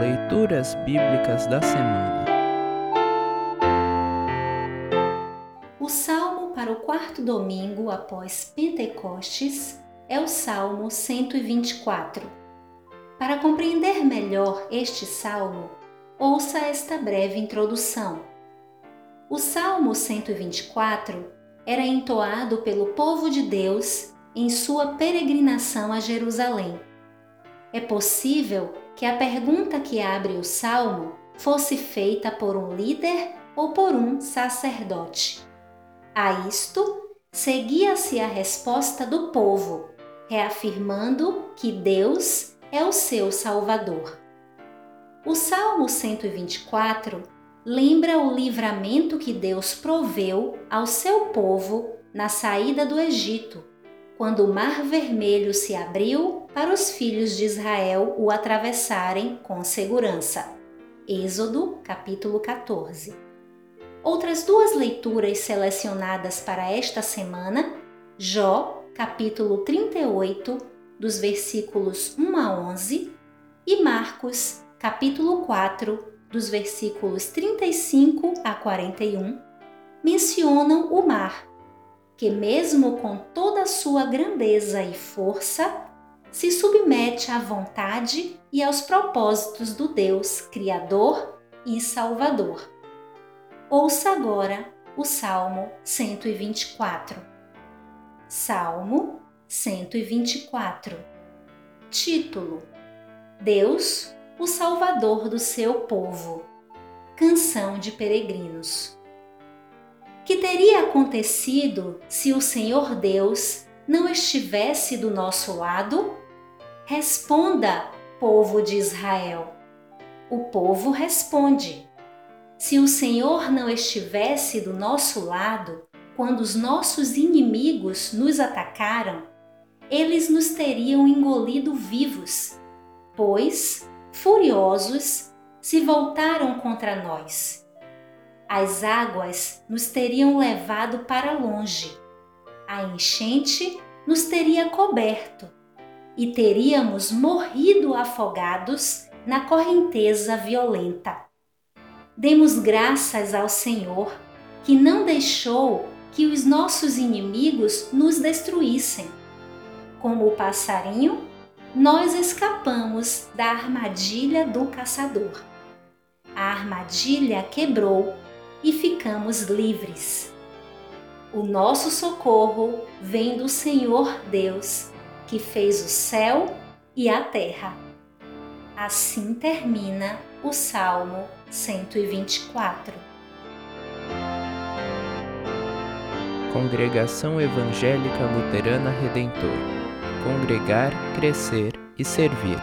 Leituras Bíblicas da Semana O salmo para o quarto domingo após Pentecostes é o Salmo 124. Para compreender melhor este salmo, ouça esta breve introdução. O Salmo 124 era entoado pelo povo de Deus em sua peregrinação a Jerusalém. É possível que a pergunta que abre o salmo fosse feita por um líder ou por um sacerdote. A isto seguia-se a resposta do povo, reafirmando que Deus é o seu Salvador. O Salmo 124 lembra o livramento que Deus proveu ao seu povo na saída do Egito, quando o Mar Vermelho se abriu para os filhos de Israel o atravessarem com segurança. Êxodo, capítulo 14. Outras duas leituras selecionadas para esta semana, Jó, capítulo 38, dos versículos 1 a 11, e Marcos, capítulo 4, dos versículos 35 a 41, mencionam o mar, que, mesmo com toda a sua grandeza e força, se submete à vontade e aos propósitos do Deus Criador e Salvador. Ouça agora o Salmo 124. Salmo 124. Título: Deus o Salvador do seu povo. Canção de Peregrinos. Que teria acontecido se o Senhor Deus não estivesse do nosso lado? Responda, povo de Israel. O povo responde: Se o Senhor não estivesse do nosso lado quando os nossos inimigos nos atacaram, eles nos teriam engolido vivos, pois furiosos, se voltaram contra nós. As águas nos teriam levado para longe, a enchente nos teria coberto e teríamos morrido afogados na correnteza violenta. Demos graças ao Senhor que não deixou que os nossos inimigos nos destruíssem. Como o passarinho nós escapamos da armadilha do caçador. A armadilha quebrou e ficamos livres. O nosso socorro vem do Senhor Deus, que fez o céu e a terra. Assim termina o Salmo 124. Congregação Evangélica Luterana Redentor Congregar, Crescer e Servir.